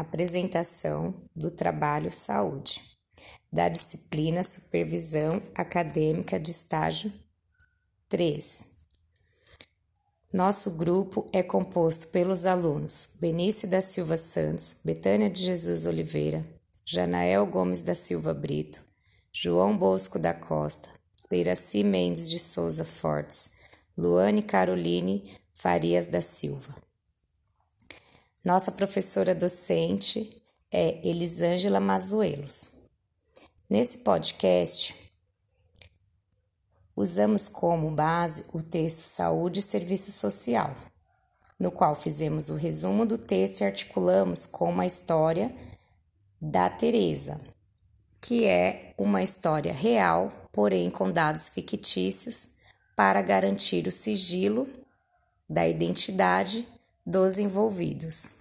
Apresentação do trabalho saúde, da disciplina Supervisão Acadêmica de Estágio 3. Nosso grupo é composto pelos alunos Benício da Silva Santos, Betânia de Jesus Oliveira, Janael Gomes da Silva Brito, João Bosco da Costa, Leiraci Mendes de Souza Fortes, Luane Caroline Farias da Silva. Nossa professora docente é Elisângela Mazuelos. Nesse podcast, usamos como base o texto Saúde e Serviço Social, no qual fizemos o resumo do texto e articulamos com uma história da Teresa, que é uma história real, porém com dados fictícios para garantir o sigilo da identidade dos envolvidos.